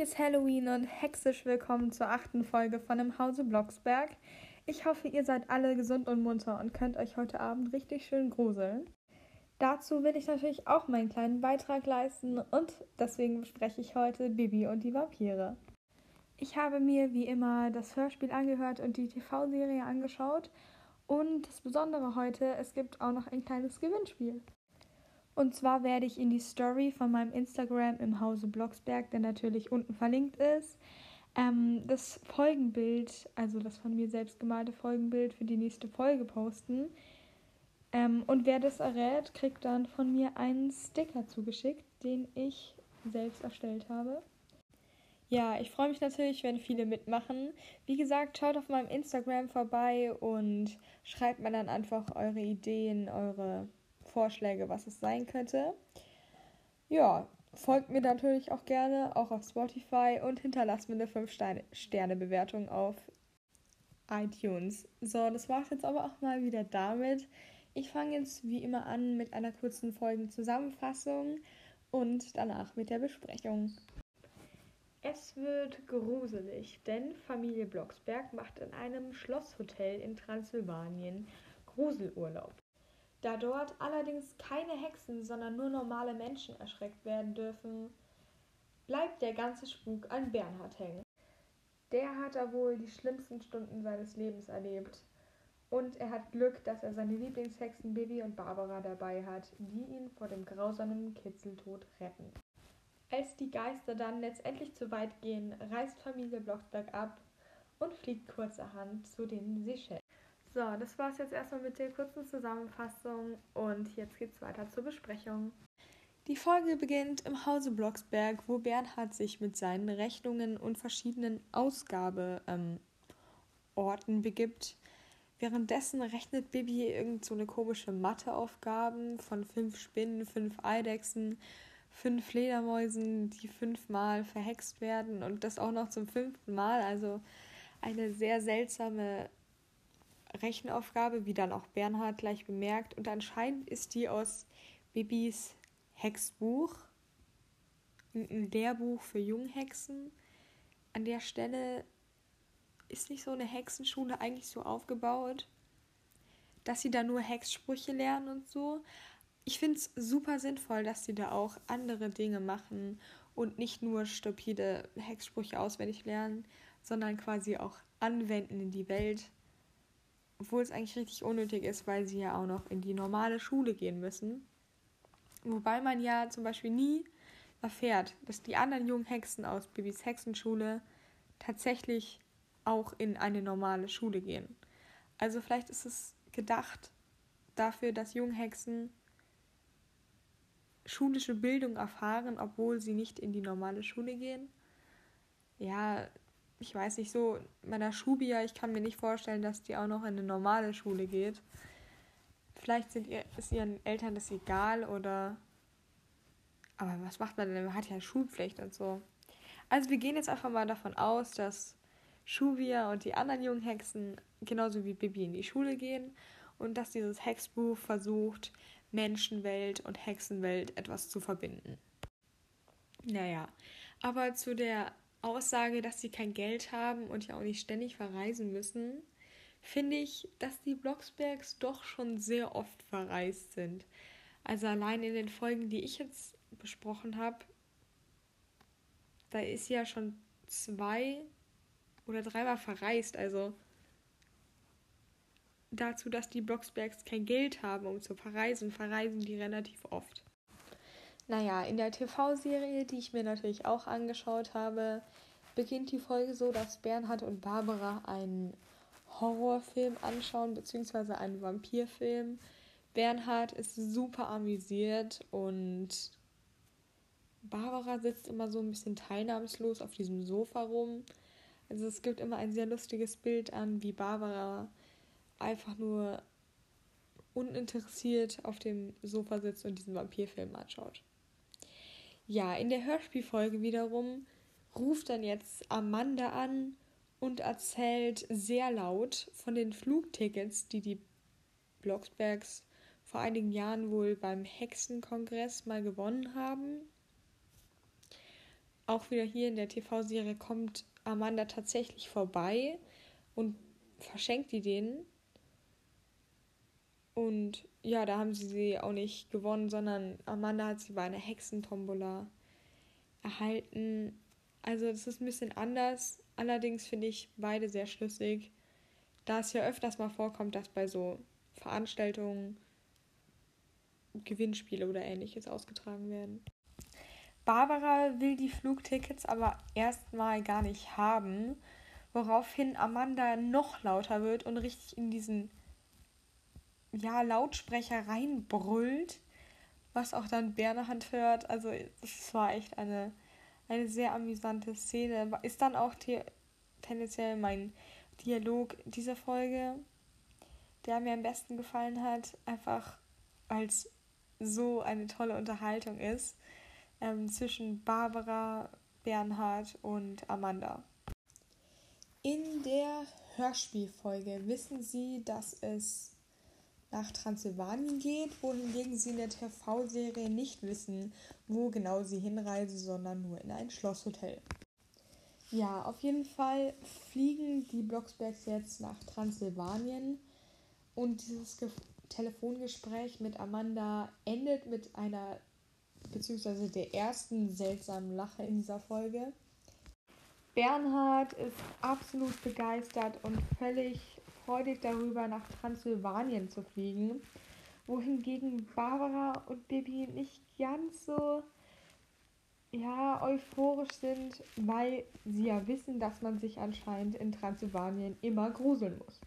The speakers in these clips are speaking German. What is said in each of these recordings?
ist Halloween und hexisch willkommen zur achten Folge von Im Hause Blocksberg. Ich hoffe, ihr seid alle gesund und munter und könnt euch heute Abend richtig schön gruseln. Dazu will ich natürlich auch meinen kleinen Beitrag leisten und deswegen bespreche ich heute Bibi und die Vampire. Ich habe mir wie immer das Hörspiel angehört und die TV-Serie angeschaut und das Besondere heute, es gibt auch noch ein kleines Gewinnspiel. Und zwar werde ich in die Story von meinem Instagram im Hause Blocksberg, der natürlich unten verlinkt ist, ähm, das Folgenbild, also das von mir selbst gemalte Folgenbild für die nächste Folge posten. Ähm, und wer das errät, kriegt dann von mir einen Sticker zugeschickt, den ich selbst erstellt habe. Ja, ich freue mich natürlich, wenn viele mitmachen. Wie gesagt, schaut auf meinem Instagram vorbei und schreibt mir dann einfach eure Ideen, eure Vorschläge, was es sein könnte. Ja, folgt mir natürlich auch gerne, auch auf Spotify und hinterlasst mir eine 5-Sterne-Bewertung auf iTunes. So, das war es jetzt aber auch mal wieder damit. Ich fange jetzt wie immer an mit einer kurzen Folgenzusammenfassung und danach mit der Besprechung. Es wird gruselig, denn Familie Blocksberg macht in einem Schlosshotel in Transsilvanien Gruselurlaub. Da dort allerdings keine Hexen, sondern nur normale Menschen erschreckt werden dürfen, bleibt der ganze Spuk an Bernhard hängen. Der hat da wohl die schlimmsten Stunden seines Lebens erlebt. Und er hat Glück, dass er seine Lieblingshexen Bibi und Barbara dabei hat, die ihn vor dem grausamen Kitzeltod retten. Als die Geister dann letztendlich zu weit gehen, reist Familie Blocksberg ab und fliegt kurzerhand zu den Seychellen. So, das war es jetzt erstmal mit der kurzen Zusammenfassung und jetzt geht's weiter zur Besprechung. Die Folge beginnt im Hause Blocksberg, wo Bernhard sich mit seinen Rechnungen und verschiedenen Ausgabeorten ähm, begibt. Währenddessen rechnet Bibi irgend so eine komische Matheaufgaben von fünf Spinnen, fünf Eidechsen, fünf Fledermäusen, die fünfmal verhext werden und das auch noch zum fünften Mal. Also eine sehr seltsame Rechenaufgabe, wie dann auch Bernhard gleich bemerkt. Und anscheinend ist die aus Bibis Hexbuch, ein Lehrbuch für Junghexen. An der Stelle ist nicht so eine Hexenschule eigentlich so aufgebaut, dass sie da nur Hexsprüche lernen und so. Ich finde es super sinnvoll, dass sie da auch andere Dinge machen und nicht nur stupide Hexsprüche auswendig lernen, sondern quasi auch anwenden in die Welt obwohl es eigentlich richtig unnötig ist, weil sie ja auch noch in die normale Schule gehen müssen. Wobei man ja zum Beispiel nie erfährt, dass die anderen jungen Hexen aus Bibis Hexenschule tatsächlich auch in eine normale Schule gehen. Also vielleicht ist es gedacht dafür, dass Junghexen schulische Bildung erfahren, obwohl sie nicht in die normale Schule gehen. Ja, ich weiß nicht, so meiner Schubia, ich kann mir nicht vorstellen, dass die auch noch in eine normale Schule geht. Vielleicht sind ihr, ist ihren Eltern das egal oder. Aber was macht man denn? Man hat ja Schulpflicht und so. Also wir gehen jetzt einfach mal davon aus, dass Shuvia und die anderen jungen Hexen genauso wie Bibi in die Schule gehen und dass dieses Hexbuch versucht, Menschenwelt und Hexenwelt etwas zu verbinden. Naja, aber zu der Aussage, dass sie kein Geld haben und ja auch nicht ständig verreisen müssen, finde ich, dass die Blocksbergs doch schon sehr oft verreist sind. Also allein in den Folgen, die ich jetzt besprochen habe, da ist sie ja schon zwei oder dreimal verreist. Also dazu, dass die Blocksbergs kein Geld haben, um zu verreisen, verreisen die relativ oft. Naja, in der TV-Serie, die ich mir natürlich auch angeschaut habe, beginnt die Folge so, dass Bernhard und Barbara einen Horrorfilm anschauen, beziehungsweise einen Vampirfilm. Bernhard ist super amüsiert und Barbara sitzt immer so ein bisschen teilnahmslos auf diesem Sofa rum. Also es gibt immer ein sehr lustiges Bild an, wie Barbara einfach nur uninteressiert auf dem Sofa sitzt und diesen Vampirfilm anschaut. Ja, in der Hörspielfolge wiederum ruft dann jetzt Amanda an und erzählt sehr laut von den Flugtickets, die die Blocksbergs vor einigen Jahren wohl beim Hexenkongress mal gewonnen haben. auch wieder hier in der TV-Serie kommt Amanda tatsächlich vorbei und verschenkt die denen. Und ja, da haben sie sie auch nicht gewonnen, sondern Amanda hat sie bei einer Hexentombola erhalten. Also das ist ein bisschen anders. Allerdings finde ich beide sehr schlüssig, da es ja öfters mal vorkommt, dass bei so Veranstaltungen Gewinnspiele oder ähnliches ausgetragen werden. Barbara will die Flugtickets aber erstmal gar nicht haben, woraufhin Amanda noch lauter wird und richtig in diesen ja, Lautsprecher reinbrüllt, was auch dann Bernhard hört. Also es war echt eine, eine sehr amüsante Szene. Ist dann auch tendenziell mein Dialog dieser Folge, der mir am besten gefallen hat, einfach als so eine tolle Unterhaltung ist ähm, zwischen Barbara, Bernhard und Amanda. In der Hörspielfolge wissen sie, dass es nach Transsilvanien geht, wohingegen sie in der TV-Serie nicht wissen, wo genau sie hinreisen, sondern nur in ein Schlosshotel. Ja, auf jeden Fall fliegen die Blocksbergs jetzt nach Transsilvanien und dieses Ge Telefongespräch mit Amanda endet mit einer, beziehungsweise der ersten seltsamen Lache in dieser Folge. Bernhard ist absolut begeistert und völlig freudig darüber, nach Transsilvanien zu fliegen, wohingegen Barbara und Bibi nicht ganz so ja, euphorisch sind, weil sie ja wissen, dass man sich anscheinend in Transsilvanien immer gruseln muss.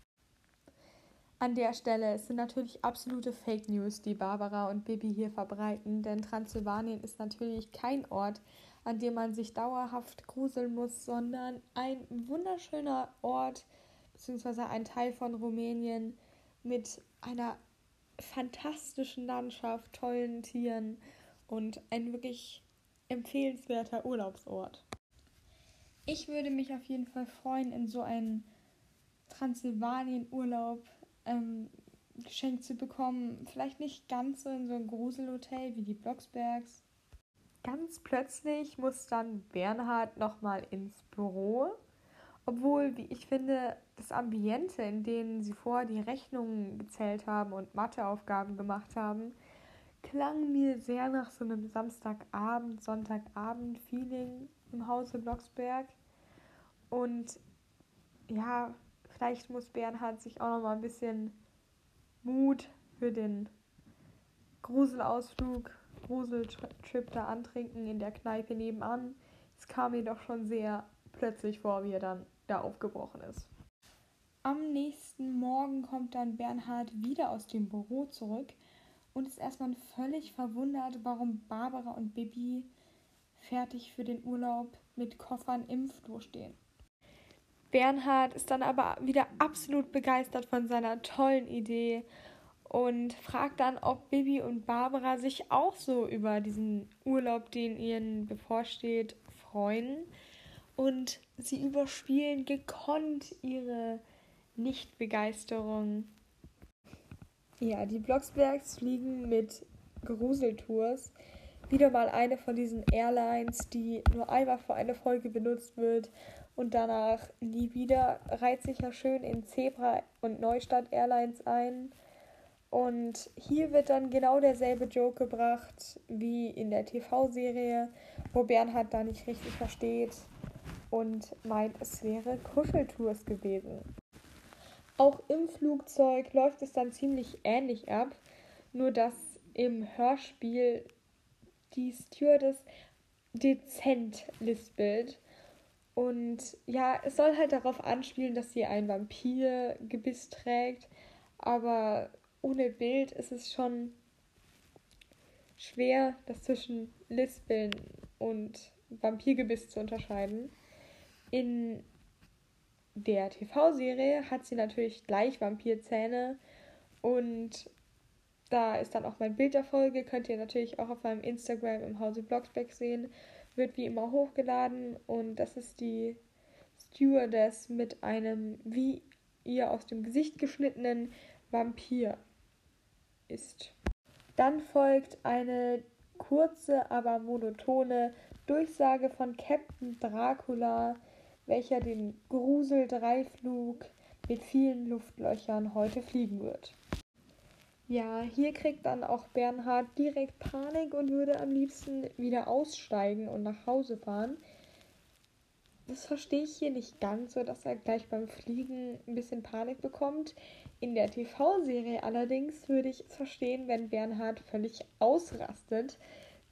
An der Stelle sind natürlich absolute Fake News, die Barbara und Bibi hier verbreiten, denn Transsilvanien ist natürlich kein Ort, an dem man sich dauerhaft gruseln muss, sondern ein wunderschöner Ort, beziehungsweise ein Teil von Rumänien mit einer fantastischen Landschaft, tollen Tieren und ein wirklich empfehlenswerter Urlaubsort. Ich würde mich auf jeden Fall freuen, in so einen Transsilvanien-Urlaub ähm, geschenkt zu bekommen. Vielleicht nicht ganz so in so ein Gruselhotel wie die Blocksbergs. Ganz plötzlich muss dann Bernhard nochmal ins Büro obwohl, wie ich finde, das Ambiente, in dem sie vorher die Rechnungen gezählt haben und Matheaufgaben gemacht haben, klang mir sehr nach so einem Samstagabend, Sonntagabend-Feeling im Hause Blocksberg. Und ja, vielleicht muss Bernhard sich auch noch mal ein bisschen Mut für den Gruselausflug, Gruseltrip da antrinken in der Kneipe nebenan. Es kam mir doch schon sehr plötzlich vor, wie er dann da aufgebrochen ist. Am nächsten Morgen kommt dann Bernhard wieder aus dem Büro zurück und ist erstmal völlig verwundert, warum Barbara und Bibi fertig für den Urlaub mit Koffern im Flur stehen. Bernhard ist dann aber wieder absolut begeistert von seiner tollen Idee und fragt dann, ob Bibi und Barbara sich auch so über diesen Urlaub, den ihnen bevorsteht, freuen und sie überspielen gekonnt ihre Nichtbegeisterung. Ja, die Blocksbergs fliegen mit Gruseltours. Wieder mal eine von diesen Airlines, die nur einmal für eine Folge benutzt wird und danach nie wieder. Reiht sich ja schön in Zebra und Neustadt Airlines ein. Und hier wird dann genau derselbe Joke gebracht wie in der TV-Serie, wo Bernhard da nicht richtig versteht, und meint, es wäre Kuscheltours gewesen. Auch im Flugzeug läuft es dann ziemlich ähnlich ab, nur dass im Hörspiel die Stewardess dezent lispelt. Und ja, es soll halt darauf anspielen, dass sie ein Vampirgebiss trägt, aber ohne Bild ist es schon schwer, das zwischen Lispeln und Vampirgebiss zu unterscheiden. In der TV-Serie hat sie natürlich gleich Vampirzähne. Und da ist dann auch mein Bild der Folge, könnt ihr natürlich auch auf meinem Instagram im Hause Blocksback sehen, wird wie immer hochgeladen. Und das ist die Stewardess mit einem wie ihr aus dem Gesicht geschnittenen Vampir ist. Dann folgt eine kurze, aber monotone Durchsage von Captain Dracula, welcher den Grusel-Dreiflug mit vielen Luftlöchern heute fliegen wird. Ja, hier kriegt dann auch Bernhard direkt Panik und würde am liebsten wieder aussteigen und nach Hause fahren. Das verstehe ich hier nicht ganz, so dass er gleich beim Fliegen ein bisschen Panik bekommt. In der TV-Serie allerdings würde ich es verstehen, wenn Bernhard völlig ausrastet,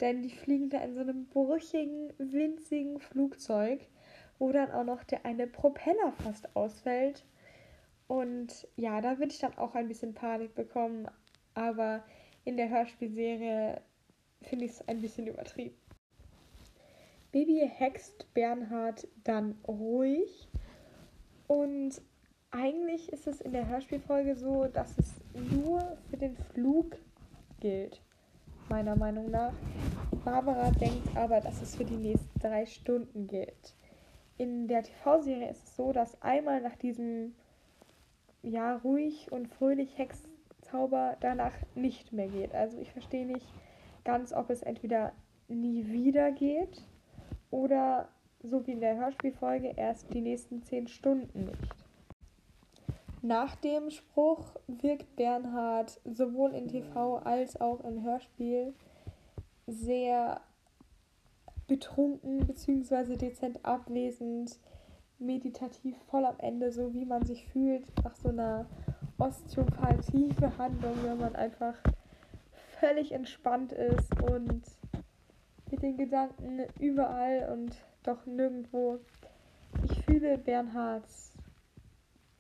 denn die fliegen da in so einem brüchigen, winzigen Flugzeug, wo dann auch noch der eine Propeller fast ausfällt. Und ja, da würde ich dann auch ein bisschen Panik bekommen, aber in der Hörspielserie finde ich es ein bisschen übertrieben. Baby hext Bernhard dann ruhig und eigentlich ist es in der Hörspielfolge so, dass es nur für den Flug gilt, meiner Meinung nach. Barbara denkt aber, dass es für die nächsten drei Stunden gilt. In der TV-Serie ist es so, dass einmal nach diesem ja ruhig und fröhlich Hexzauber danach nicht mehr geht. Also ich verstehe nicht ganz, ob es entweder nie wieder geht oder so wie in der Hörspielfolge erst die nächsten zehn Stunden nicht. Nach dem Spruch wirkt Bernhard sowohl in TV als auch im Hörspiel sehr betrunken bzw. dezent abwesend, meditativ voll am Ende, so wie man sich fühlt nach so einer Osteopathie-Behandlung, wenn man einfach völlig entspannt ist und mit den Gedanken überall und doch nirgendwo. Ich fühle Bernhards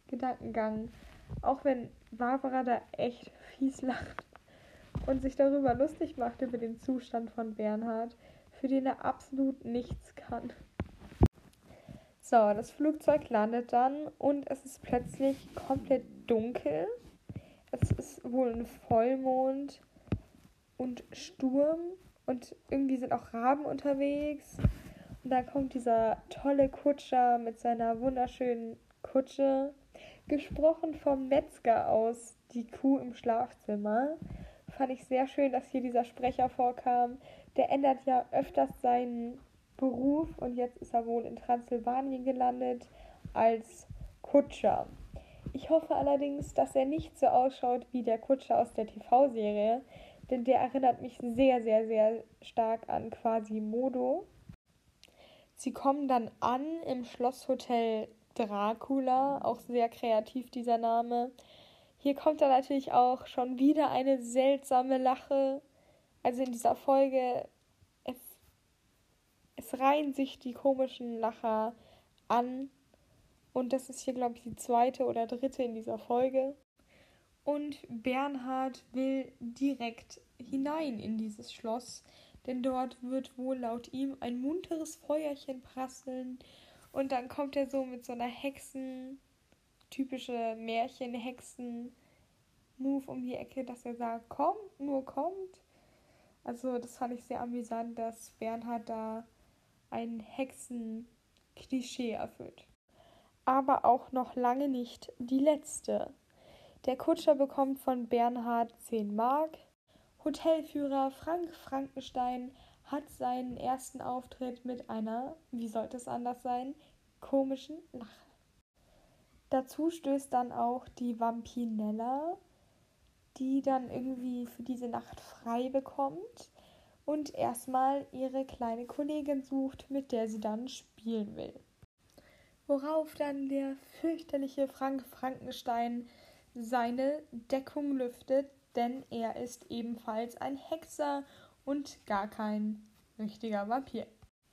Gedankengang, auch wenn Barbara da echt fies lacht und sich darüber lustig macht über den Zustand von Bernhard, für den er absolut nichts kann. So, das Flugzeug landet dann und es ist plötzlich komplett dunkel. Es ist wohl ein Vollmond und Sturm und irgendwie sind auch Raben unterwegs. Und dann kommt dieser tolle Kutscher mit seiner wunderschönen Kutsche, gesprochen vom Metzger aus, die Kuh im Schlafzimmer. Fand ich sehr schön, dass hier dieser Sprecher vorkam. Der ändert ja öfters seinen Beruf und jetzt ist er wohl in Transsilvanien gelandet als Kutscher. Ich hoffe allerdings, dass er nicht so ausschaut wie der Kutscher aus der TV-Serie, denn der erinnert mich sehr, sehr, sehr stark an Quasimodo. Sie kommen dann an im Schlosshotel Dracula, auch sehr kreativ dieser Name. Hier kommt dann natürlich auch schon wieder eine seltsame Lache. Also in dieser Folge, es, es reihen sich die komischen Lacher an. Und das ist hier, glaube ich, die zweite oder dritte in dieser Folge. Und Bernhard will direkt hinein in dieses Schloss, denn dort wird wohl laut ihm ein munteres Feuerchen prasseln. Und dann kommt er so mit so einer Hexen, typische Märchen-Hexen-Move um die Ecke, dass er sagt, kommt, nur kommt. Also das fand ich sehr amüsant, dass Bernhard da ein Hexen-Klischee erfüllt. Aber auch noch lange nicht die letzte. Der Kutscher bekommt von Bernhard 10 Mark. Hotelführer Frank Frankenstein hat seinen ersten Auftritt mit einer, wie sollte es anders sein, komischen Lache. Dazu stößt dann auch die Vampinella, die dann irgendwie für diese Nacht frei bekommt und erstmal ihre kleine Kollegin sucht, mit der sie dann spielen will. Worauf dann der fürchterliche Frank Frankenstein seine Deckung lüftet, denn er ist ebenfalls ein Hexer und gar kein richtiger Vampir.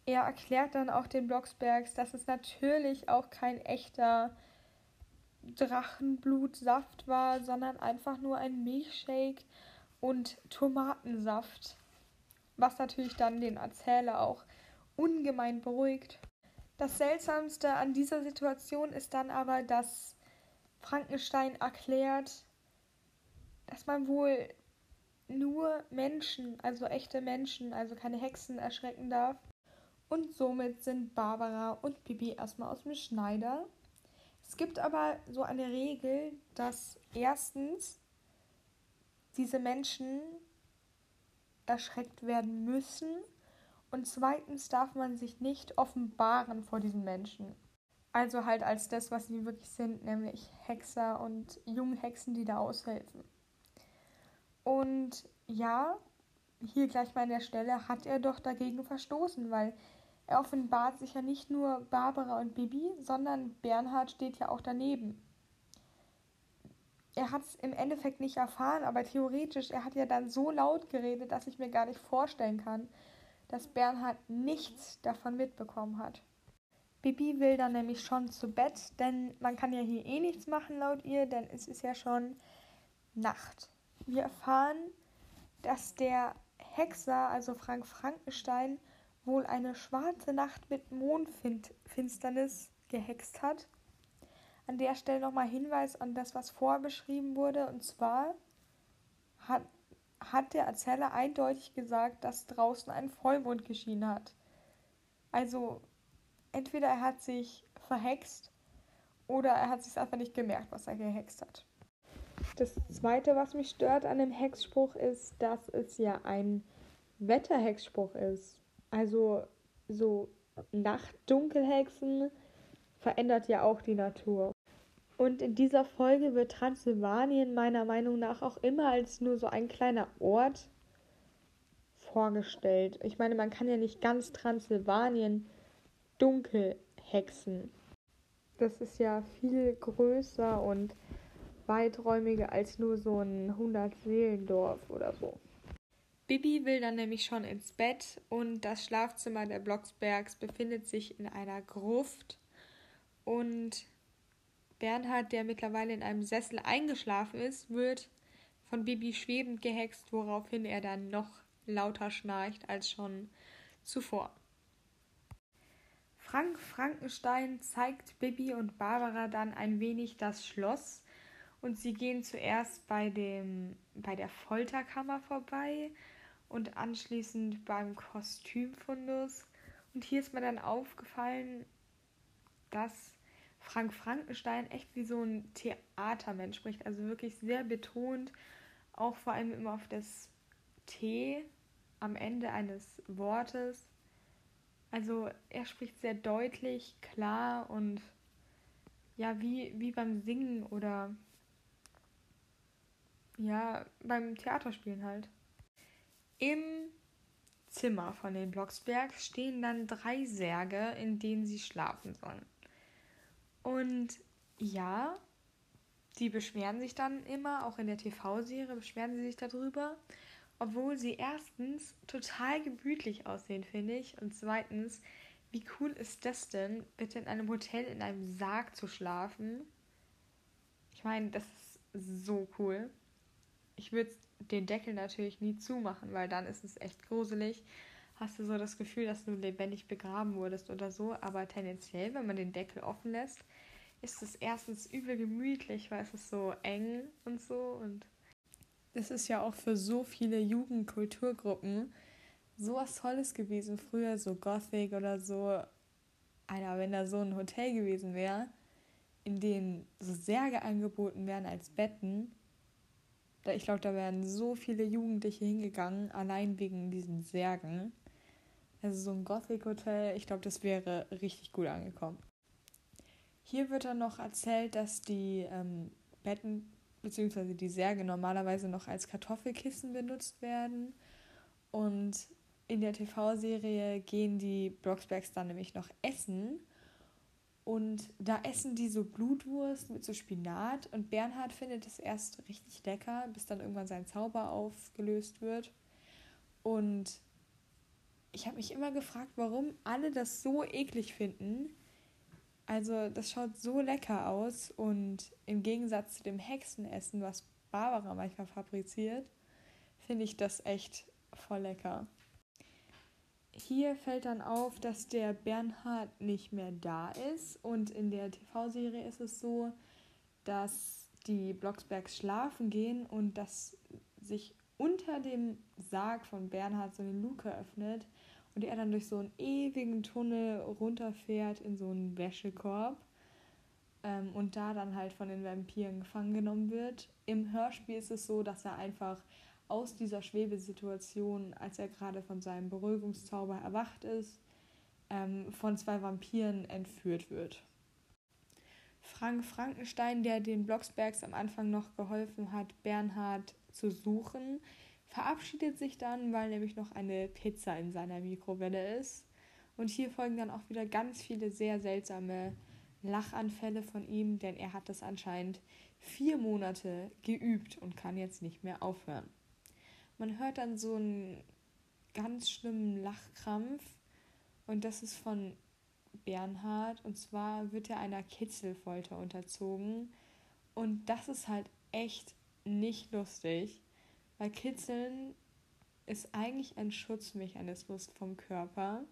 Er erklärt dann auch den Blocksbergs, dass es natürlich auch kein echter Drachenblutsaft war, sondern einfach nur ein Milchshake und Tomatensaft, was natürlich dann den Erzähler auch ungemein beruhigt. Das Seltsamste an dieser Situation ist dann aber, dass Frankenstein erklärt, dass man wohl nur Menschen, also echte Menschen, also keine Hexen erschrecken darf. Und somit sind Barbara und Bibi erstmal aus dem Schneider. Es gibt aber so eine Regel, dass erstens diese Menschen erschreckt werden müssen Und zweitens darf man sich nicht offenbaren vor diesen Menschen. Also halt als das, was sie wirklich sind, nämlich Hexer und Junghexen, die da aushelfen. Und ja, hier gleich mal an der Stelle hat er doch dagegen verstoßen, weil er offenbart sich ja nicht nur Barbara und Bibi, sondern Bernhard steht ja auch daneben. Er hat es im Endeffekt nicht erfahren, aber theoretisch, er hat ja dann so laut geredet, dass ich mir gar nicht vorstellen kann, dass Bernhard nichts davon mitbekommen hat. Bibi will dann nämlich schon zu Bett, denn man kann ja hier eh nichts machen laut ihr, denn es ist ja schon Nacht. Wir erfahren, dass der Hexer, also Frank Frankenstein, wohl eine schwarze Nacht mit Mondfinsternis gehext hat. An der Stelle nochmal Hinweis an das, was vorbeschrieben wurde. Und zwar hat, hat der Erzähler eindeutig gesagt, dass draußen ein Vollmond geschienen hat. Also entweder er hat sich verhext oder er hat sich einfach nicht gemerkt, was er gehext hat. Das zweite, was mich stört an dem Hexspruch, ist, dass es ja ein Wetterhexspruch ist. Also so Nachtdunkelhexen verändert ja auch die Natur. Und in dieser Folge wird Transsilvanien meiner Meinung nach auch immer als nur so ein kleiner Ort vorgestellt. Ich meine, man kann ja nicht ganz Transsilvanien dunkel hexen. Das ist ja viel größer und weiträumiger als nur so ein 100-Seelendorf oder so. Bibi will dann nämlich schon ins Bett und das Schlafzimmer der Blocksbergs befindet sich in einer Gruft und Bernhard, der mittlerweile in einem Sessel eingeschlafen ist, wird von Bibi schwebend gehext, woraufhin er dann noch lauter schnarcht als schon zuvor. Frank Frankenstein zeigt Bibi und Barbara dann ein wenig das Schloss und sie gehen zuerst bei dem bei der Folterkammer vorbei und anschließend beim Kostümfundus. Und hier ist mir dann aufgefallen, dass Frank Frankenstein echt wie so ein Theatermensch spricht, also wirklich sehr betont, auch vor allem immer auf das T am Ende eines Wortes. Also er spricht sehr deutlich, klar und ja, wie, wie beim Singen oder ja, beim Theaterspielen halt. Im Zimmer von den Blocksbergs stehen dann drei Särge, in denen sie schlafen sollen. Und ja, die beschweren sich dann immer, auch in der TV-Serie beschweren sie sich darüber, obwohl sie erstens total gemütlich aussehen, finde ich. Und zweitens, wie cool ist das denn, bitte in einem Hotel in einem Sarg zu schlafen? Ich meine, das ist so cool. Ich würde den Deckel natürlich nie zumachen, weil dann ist es echt gruselig. Hast du so das Gefühl, dass du lebendig begraben wurdest oder so. Aber tendenziell, wenn man den Deckel offen lässt, ist es erstens übel gemütlich, weil es ist so eng und so und das ist ja auch für so viele Jugendkulturgruppen so was Tolles gewesen. Früher so Gothic oder so. Alter, wenn da so ein Hotel gewesen wäre, in dem so Särge angeboten werden als Betten, ich glaube, da wären so viele Jugendliche hingegangen, allein wegen diesen Särgen. Also so ein Gothic-Hotel, ich glaube, das wäre richtig gut angekommen. Hier wird dann noch erzählt, dass die ähm, Betten beziehungsweise die Särge normalerweise noch als Kartoffelkissen benutzt werden. Und in der TV-Serie gehen die Blocksbergs dann nämlich noch essen. Und da essen die so Blutwurst mit so Spinat. Und Bernhard findet es erst richtig lecker, bis dann irgendwann sein Zauber aufgelöst wird. Und ich habe mich immer gefragt, warum alle das so eklig finden. Also das schaut so lecker aus und im Gegensatz zu dem Hexenessen, was Barbara manchmal fabriziert, finde ich das echt voll lecker. Hier fällt dann auf, dass der Bernhard nicht mehr da ist und in der TV-Serie ist es so, dass die Blocksbergs schlafen gehen und dass sich unter dem Sarg von Bernhard so eine Luke öffnet und er dann durch so einen ewigen Tunnel runterfährt in so einen Wäschekorb ähm, und da dann halt von den Vampiren gefangen genommen wird. Im Hörspiel ist es so, dass er einfach aus dieser Schwebesituation, als er gerade von seinem Beruhigungszauber erwacht ist, ähm, von zwei Vampiren entführt wird. Frank Frankenstein, der den Blocksbergs am Anfang noch geholfen hat, Bernhard zu suchen, verabschiedet sich dann, weil nämlich noch eine Pizza in seiner Mikrowelle ist. Und hier folgen dann auch wieder ganz viele sehr seltsame Lachanfälle von ihm, denn er hat das anscheinend vier Monate geübt und kann jetzt nicht mehr aufhören. Man hört dann so einen ganz schlimmen Lachkrampf und das ist von Bernhard. Und zwar wird er einer Kitzelfolter unterzogen. Und das ist halt echt nicht lustig, weil Kitzeln ist eigentlich ein Schutzmechanismus vom Körper,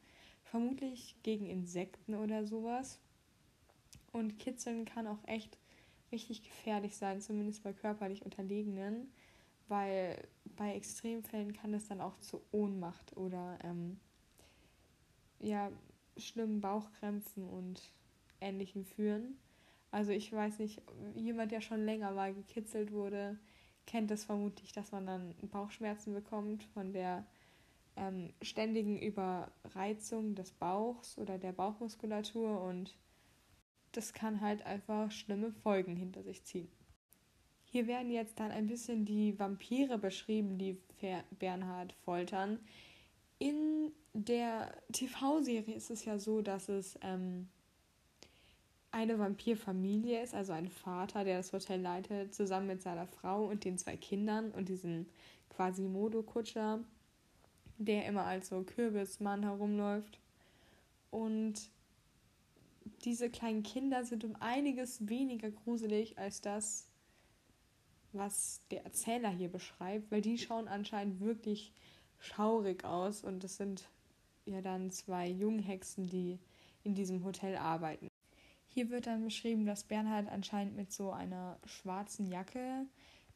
vermutlich gegen Insekten oder sowas. Und Kitzeln kann auch echt richtig gefährlich sein, zumindest bei körperlich Unterlegenen, weil bei Extremfällen kann es dann auch zu Ohnmacht oder ähm, ja, schlimmen Bauchkrämpfen und ähnlichem führen. Also ich weiß nicht, jemand, der schon länger mal gekitzelt wurde, kennt es vermutlich, dass man dann Bauchschmerzen bekommt von der ähm, ständigen Überreizung des Bauchs oder der Bauchmuskulatur und das kann halt einfach schlimme Folgen hinter sich ziehen. Hier werden jetzt dann ein bisschen die Vampire beschrieben, die Bernhard foltern. In der TV-Serie ist es ja so, dass es ähm, eine Vampirfamilie ist, also ein Vater, der das Hotel leitet, zusammen mit seiner Frau und den zwei Kindern und diesem quasi Modo-Kutscher, der immer als so Kürbismann herumläuft. Und diese kleinen Kinder sind um einiges weniger gruselig als das, was der Erzähler hier beschreibt, weil die schauen anscheinend wirklich schaurig aus und das sind ja dann zwei Junghexen, die in diesem Hotel arbeiten. Hier wird dann beschrieben, dass Bernhard anscheinend mit so einer schwarzen Jacke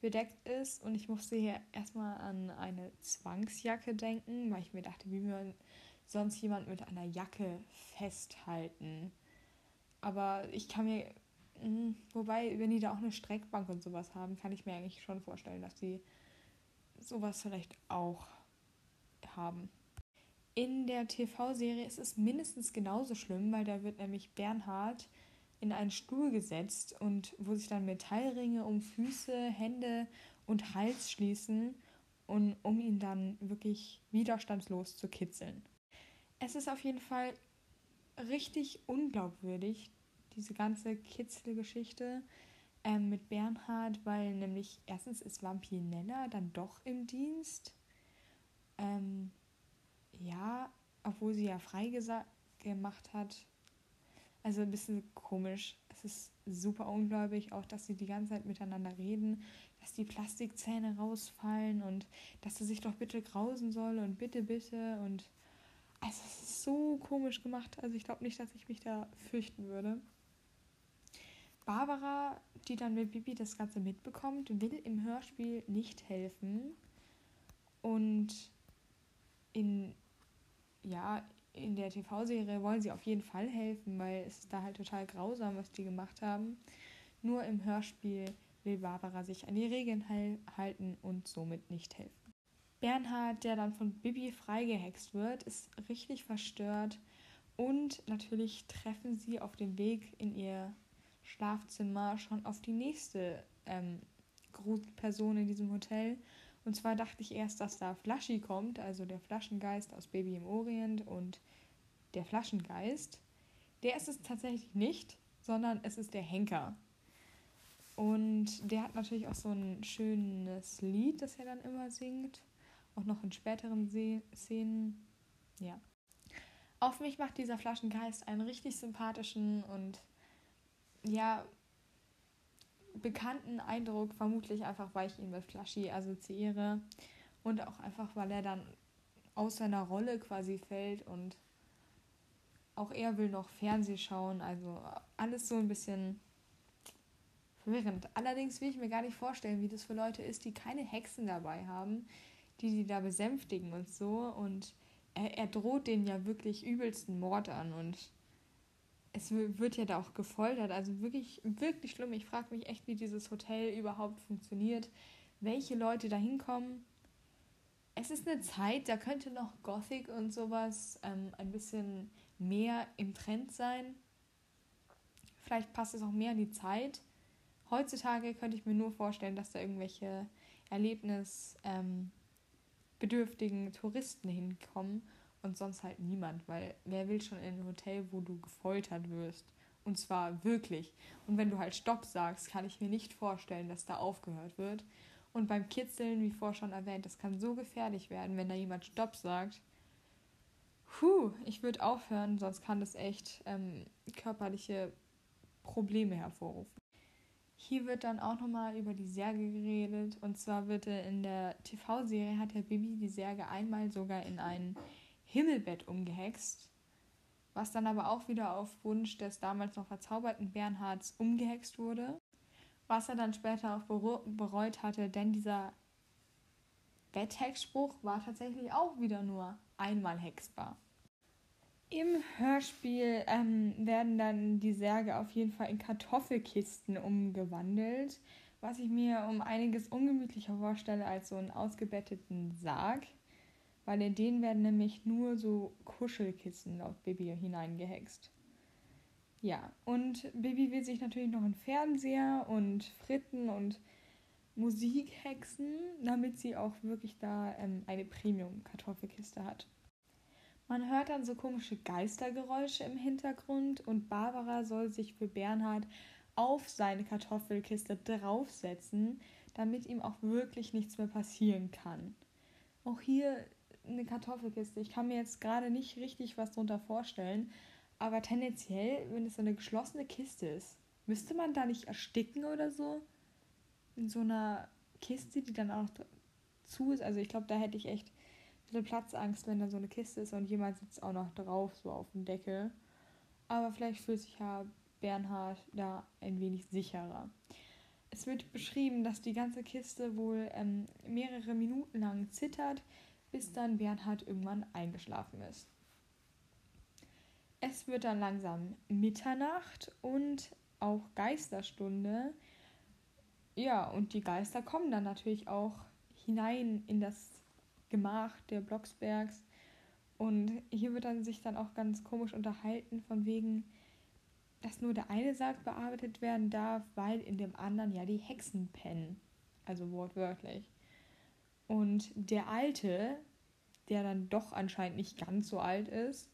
bedeckt ist und ich musste hier erstmal an eine Zwangsjacke denken, weil ich mir dachte, wie man sonst jemand mit einer Jacke festhalten. Aber ich kann mir, hm, wobei, wenn die da auch eine Streckbank und sowas haben, kann ich mir eigentlich schon vorstellen, dass die sowas vielleicht auch haben. In der TV-Serie ist es mindestens genauso schlimm, weil da wird nämlich Bernhard in einen Stuhl gesetzt und wo sich dann Metallringe um Füße, Hände und Hals schließen, und, um ihn dann wirklich widerstandslos zu kitzeln. Es ist auf jeden Fall richtig unglaubwürdig, diese ganze Kitzelgeschichte ähm, mit Bernhard, weil nämlich erstens ist Vampinella dann doch im Dienst. Ähm, ja, obwohl sie ja frei gemacht hat. Also ein bisschen komisch. Es ist super ungläubig, auch dass sie die ganze Zeit miteinander reden, dass die Plastikzähne rausfallen und dass sie sich doch bitte grausen soll und bitte, bitte. Und also es ist so komisch gemacht. Also ich glaube nicht, dass ich mich da fürchten würde. Barbara, die dann mit Bibi das Ganze mitbekommt, will im Hörspiel nicht helfen. Und in, ja, in der TV-Serie wollen sie auf jeden Fall helfen, weil es da halt total grausam, was die gemacht haben. Nur im Hörspiel will Barbara sich an die Regeln halten und somit nicht helfen. Bernhard, der dann von Bibi freigehext wird, ist richtig verstört und natürlich treffen sie auf dem Weg in ihr Schlafzimmer schon auf die nächste ähm, Person in diesem Hotel. Und zwar dachte ich erst, dass da Flaschi kommt, also der Flaschengeist aus Baby im Orient und der Flaschengeist. Der ist es tatsächlich nicht, sondern es ist der Henker. Und der hat natürlich auch so ein schönes Lied, das er dann immer singt. Auch noch in späteren Se Szenen. Ja. Auf mich macht dieser Flaschengeist einen richtig sympathischen und ja, bekannten Eindruck, vermutlich einfach, weil ich ihn mit Flashy assoziiere und auch einfach, weil er dann aus seiner Rolle quasi fällt und auch er will noch Fernseh schauen, also alles so ein bisschen verwirrend. Allerdings will ich mir gar nicht vorstellen, wie das für Leute ist, die keine Hexen dabei haben, die die da besänftigen und so und er, er droht denen ja wirklich übelsten Mord an und es wird ja da auch gefoltert. Also wirklich, wirklich schlimm. Ich frage mich echt, wie dieses Hotel überhaupt funktioniert. Welche Leute da hinkommen es ist eine Zeit, da könnte noch Gothic und sowas ähm, ein bisschen mehr im Trend sein. Vielleicht passt es auch mehr in die Zeit. Heutzutage könnte ich mir nur vorstellen, dass da irgendwelche erlebnisbedürftigen ähm, Touristen hinkommen und sonst halt niemand, weil wer will schon in ein Hotel, wo du gefoltert wirst? Und zwar wirklich. Und wenn du halt Stopp sagst, kann ich mir nicht vorstellen, dass da aufgehört wird. Und beim Kitzeln, wie vorher schon erwähnt, das kann so gefährlich werden, wenn da jemand Stopp sagt. Puh, ich würde aufhören, sonst kann das echt ähm, körperliche Probleme hervorrufen. Hier wird dann auch nochmal über die Särge geredet. Und zwar wird in der TV-Serie hat der Bibi die Särge einmal sogar in ein Himmelbett umgehext. Was dann aber auch wieder auf Wunsch des damals noch verzauberten Bernhards umgehext wurde was er dann später auch bereut hatte, denn dieser Betthexspruch war tatsächlich auch wieder nur einmal hexbar. Im Hörspiel ähm, werden dann die Särge auf jeden Fall in Kartoffelkisten umgewandelt, was ich mir um einiges ungemütlicher vorstelle als so einen ausgebetteten Sarg, weil in den werden nämlich nur so Kuschelkissen laut Baby hineingehext. Ja, und Bibi will sich natürlich noch einen Fernseher und Fritten und Musik hexen, damit sie auch wirklich da ähm, eine Premium-Kartoffelkiste hat. Man hört dann so komische Geistergeräusche im Hintergrund und Barbara soll sich für Bernhard auf seine Kartoffelkiste draufsetzen, damit ihm auch wirklich nichts mehr passieren kann. Auch hier eine Kartoffelkiste. Ich kann mir jetzt gerade nicht richtig was darunter vorstellen, aber tendenziell, wenn es so eine geschlossene Kiste ist, müsste man da nicht ersticken oder so? In so einer Kiste, die dann auch noch zu ist. Also ich glaube, da hätte ich echt eine Platzangst, wenn da so eine Kiste ist und jemand sitzt auch noch drauf, so auf dem Deckel. Aber vielleicht fühlt sich ja Bernhard da ein wenig sicherer. Es wird beschrieben, dass die ganze Kiste wohl ähm, mehrere Minuten lang zittert, bis dann Bernhard irgendwann eingeschlafen ist. Es wird dann langsam Mitternacht und auch Geisterstunde. Ja, und die Geister kommen dann natürlich auch hinein in das Gemach der Blocksbergs. Und hier wird dann sich dann auch ganz komisch unterhalten, von wegen, dass nur der eine Sarg bearbeitet werden darf, weil in dem anderen ja die Hexen pennen. Also wortwörtlich. Und der Alte, der dann doch anscheinend nicht ganz so alt ist,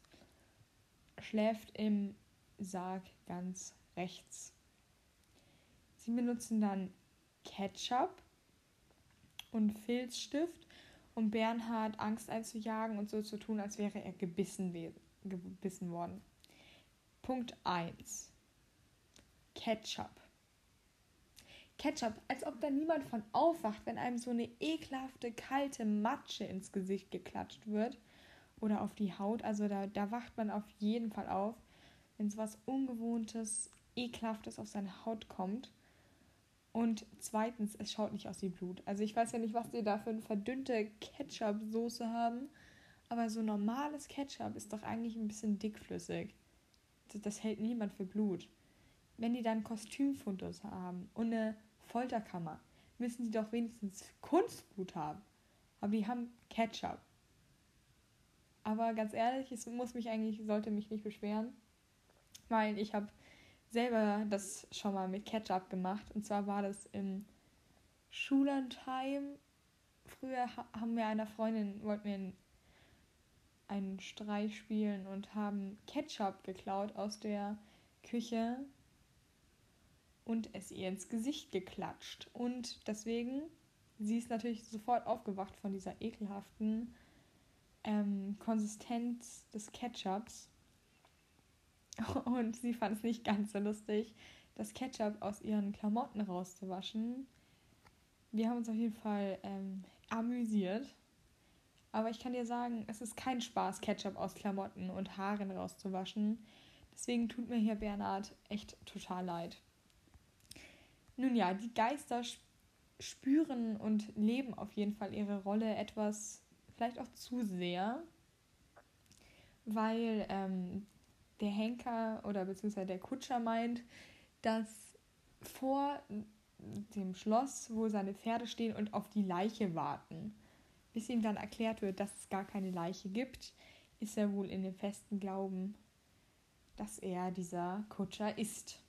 schläft im Sarg ganz rechts. Sie benutzen dann Ketchup und Filzstift, um Bernhard Angst einzujagen und so zu tun, als wäre er gebissen, gebissen worden. Punkt 1. Ketchup. Ketchup, als ob da niemand von aufwacht, wenn einem so eine ekelhafte, kalte Matsche ins Gesicht geklatscht wird oder auf die Haut. Also da, da wacht man auf jeden Fall auf, wenn so was Ungewohntes, Ekelhaftes auf seine Haut kommt. Und zweitens, es schaut nicht aus wie Blut. Also ich weiß ja nicht, was die da für eine verdünnte Ketchup-Soße haben, aber so normales Ketchup ist doch eigentlich ein bisschen dickflüssig. Das, das hält niemand für Blut. Wenn die dann Kostümfundus haben und eine Folterkammer, müssen die doch wenigstens Kunstblut haben. Aber die haben Ketchup. Aber ganz ehrlich, es muss mich eigentlich, sollte mich nicht beschweren, weil ich habe selber das schon mal mit Ketchup gemacht. Und zwar war das im Schullandheim. Früher haben wir einer Freundin, wollten wir einen Streich spielen und haben Ketchup geklaut aus der Küche und es ihr ins Gesicht geklatscht. Und deswegen, sie ist natürlich sofort aufgewacht von dieser ekelhaften ähm, Konsistenz des Ketchups. Und sie fand es nicht ganz so lustig, das Ketchup aus ihren Klamotten rauszuwaschen. Wir haben uns auf jeden Fall ähm, amüsiert. Aber ich kann dir sagen, es ist kein Spaß, Ketchup aus Klamotten und Haaren rauszuwaschen. Deswegen tut mir hier Bernhard echt total leid. Nun ja, die Geister spüren und leben auf jeden Fall ihre Rolle etwas vielleicht auch zu sehr, weil ähm, der Henker oder beziehungsweise der Kutscher meint, dass vor dem Schloss, wo seine Pferde stehen und auf die Leiche warten. bis ihm dann erklärt wird, dass es gar keine Leiche gibt, ist er wohl in dem festen Glauben, dass er dieser Kutscher ist.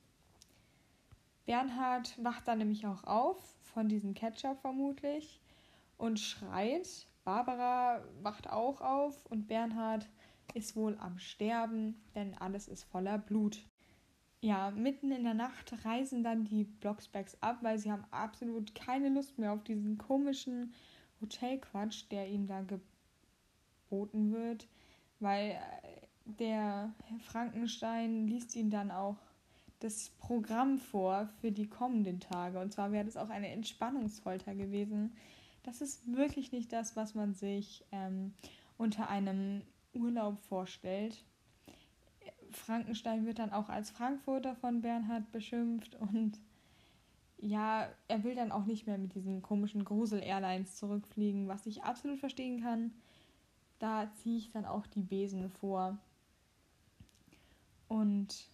Bernhard wacht dann nämlich auch auf, von diesem Ketchup vermutlich, und schreit. Barbara wacht auch auf und Bernhard ist wohl am Sterben, denn alles ist voller Blut. Ja, mitten in der Nacht reisen dann die Blocksbergs ab, weil sie haben absolut keine Lust mehr auf diesen komischen Hotelquatsch, der ihnen da geboten wird, weil äh, der Frankenstein liest ihnen dann auch das Programm vor für die kommenden Tage. Und zwar wäre das auch eine Entspannungsfolter gewesen. Das ist wirklich nicht das, was man sich ähm, unter einem Urlaub vorstellt. Frankenstein wird dann auch als Frankfurter von Bernhard beschimpft und ja, er will dann auch nicht mehr mit diesen komischen Grusel-Airlines zurückfliegen, was ich absolut verstehen kann. Da ziehe ich dann auch die Besen vor. Und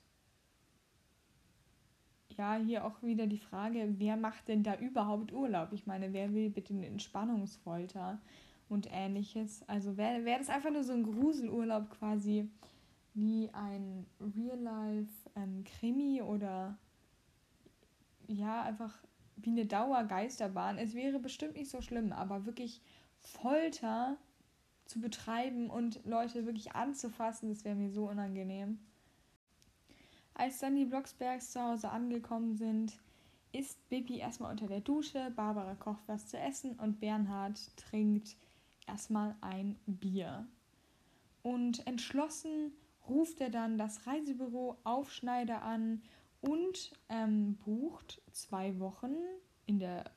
ja, hier auch wieder die Frage, wer macht denn da überhaupt Urlaub? Ich meine, wer will bitte eine Entspannungsfolter und ähnliches? Also wäre wär das einfach nur so ein Gruselurlaub quasi wie ein Real-Life-Krimi ähm, oder ja, einfach wie eine Dauergeisterbahn. Es wäre bestimmt nicht so schlimm, aber wirklich Folter zu betreiben und Leute wirklich anzufassen, das wäre mir so unangenehm. Als dann die Blocksbergs zu Hause angekommen sind, ist Bibi erstmal unter der Dusche, Barbara kocht was zu essen und Bernhard trinkt erstmal ein Bier. Und entschlossen ruft er dann das Reisebüro Aufschneider an und ähm, bucht zwei Wochen in der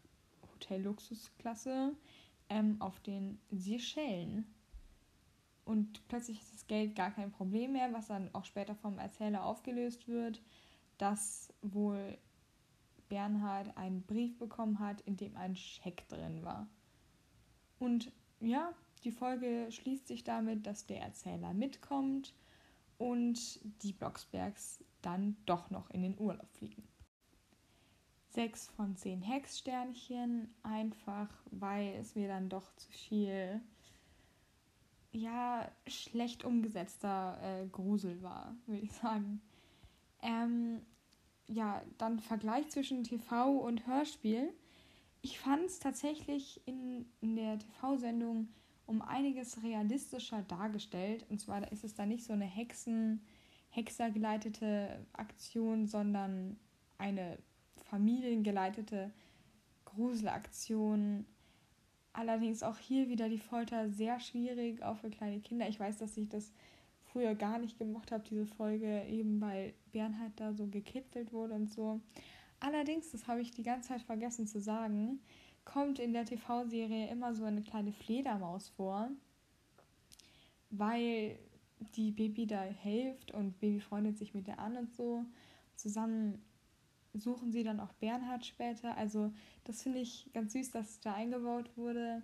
Hotelluxusklasse ähm, auf den Seychellen. Und plötzlich ist das Geld gar kein Problem mehr, was dann auch später vom Erzähler aufgelöst wird, dass wohl Bernhard einen Brief bekommen hat, in dem ein Scheck drin war. Und ja, die Folge schließt sich damit, dass der Erzähler mitkommt und die Blocksbergs dann doch noch in den Urlaub fliegen. Sechs von zehn Hexsternchen, einfach weil es mir dann doch zu viel ja, schlecht umgesetzter äh, Grusel war, würde ich sagen. Ähm, ja, dann Vergleich zwischen TV und Hörspiel. Ich fand es tatsächlich in, in der TV-Sendung um einiges realistischer dargestellt. Und zwar ist es da nicht so eine Hexen, Hexergeleitete Aktion, sondern eine familiengeleitete Gruselaktion Allerdings auch hier wieder die Folter sehr schwierig, auch für kleine Kinder. Ich weiß, dass ich das früher gar nicht gemocht habe, diese Folge, eben weil Bernhard da so gekitzelt wurde und so. Allerdings, das habe ich die ganze Zeit vergessen zu sagen, kommt in der TV-Serie immer so eine kleine Fledermaus vor, weil die Baby da hilft und Baby freundet sich mit der an und so. Zusammen suchen sie dann auch Bernhard später. Also das finde ich ganz süß, dass da eingebaut wurde.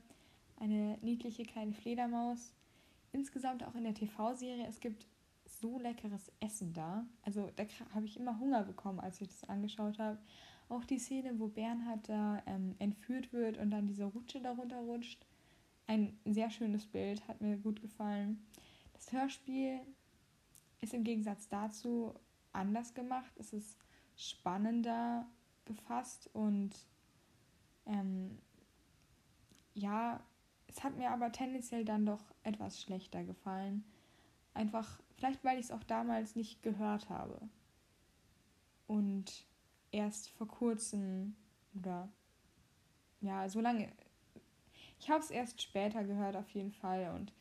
Eine niedliche kleine Fledermaus. Insgesamt auch in der TV-Serie, es gibt so leckeres Essen da. Also da habe ich immer Hunger bekommen, als ich das angeschaut habe. Auch die Szene, wo Bernhard da ähm, entführt wird und dann diese Rutsche darunter rutscht. Ein sehr schönes Bild, hat mir gut gefallen. Das Hörspiel ist im Gegensatz dazu anders gemacht. Es ist spannender gefasst und ähm, ja, es hat mir aber tendenziell dann doch etwas schlechter gefallen. Einfach, vielleicht weil ich es auch damals nicht gehört habe. Und erst vor kurzem oder ja, so lange. Ich habe es erst später gehört auf jeden Fall und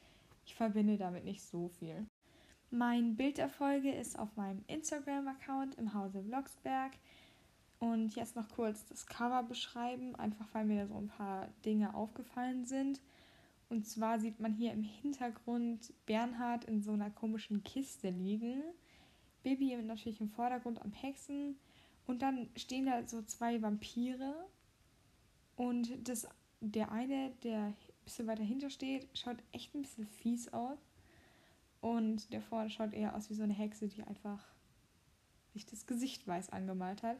ich verbinde damit nicht so viel. Mein Bild der ist auf meinem Instagram-Account im Hause Vlogsberg. Und jetzt noch kurz das Cover beschreiben, einfach weil mir da so ein paar Dinge aufgefallen sind. Und zwar sieht man hier im Hintergrund Bernhard in so einer komischen Kiste liegen. Bibi natürlich im Vordergrund am Hexen. Und dann stehen da so zwei Vampire. Und das, der eine, der ein bisschen weiter hinter steht, schaut echt ein bisschen fies aus. Und der vorne schaut eher aus wie so eine Hexe, die einfach sich das Gesicht weiß angemalt hat.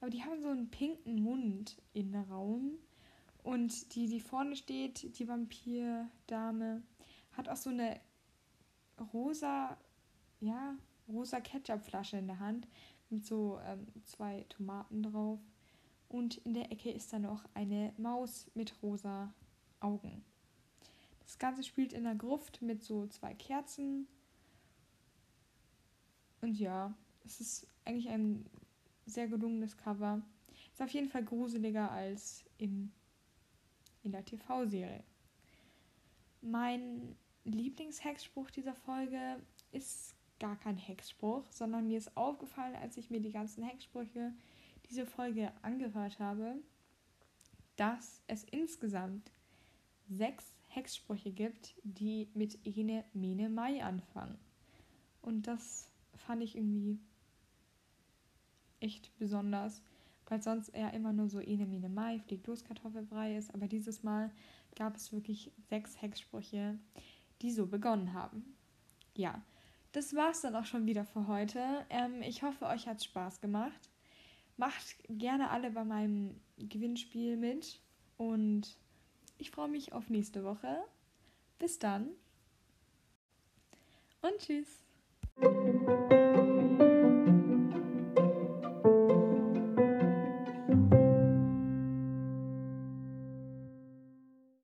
Aber die haben so einen pinken Mund in Raum. Und die, die vorne steht, die Vampir-Dame, hat auch so eine rosa, ja, rosa Ketchupflasche in der Hand mit so ähm, zwei Tomaten drauf. Und in der Ecke ist dann noch eine Maus mit rosa Augen. Das Ganze spielt in der Gruft mit so zwei Kerzen. Und ja, es ist eigentlich ein sehr gelungenes Cover. Ist auf jeden Fall gruseliger als in, in der TV-Serie. Mein Lieblingshexspruch dieser Folge ist gar kein Hexspruch, sondern mir ist aufgefallen, als ich mir die ganzen Hexsprüche diese Folge angehört habe, dass es insgesamt sechs Hexsprüche gibt, die mit Ene, Mene, Mai anfangen. Und das fand ich irgendwie echt besonders, weil sonst eher immer nur so Ene, Mene, Mai, fliegt los, Kartoffelbrei ist. Aber dieses Mal gab es wirklich sechs Hexsprüche, die so begonnen haben. Ja, das war's dann auch schon wieder für heute. Ähm, ich hoffe, euch hat Spaß gemacht. Macht gerne alle bei meinem Gewinnspiel mit und ich freue mich auf nächste Woche. Bis dann und tschüss.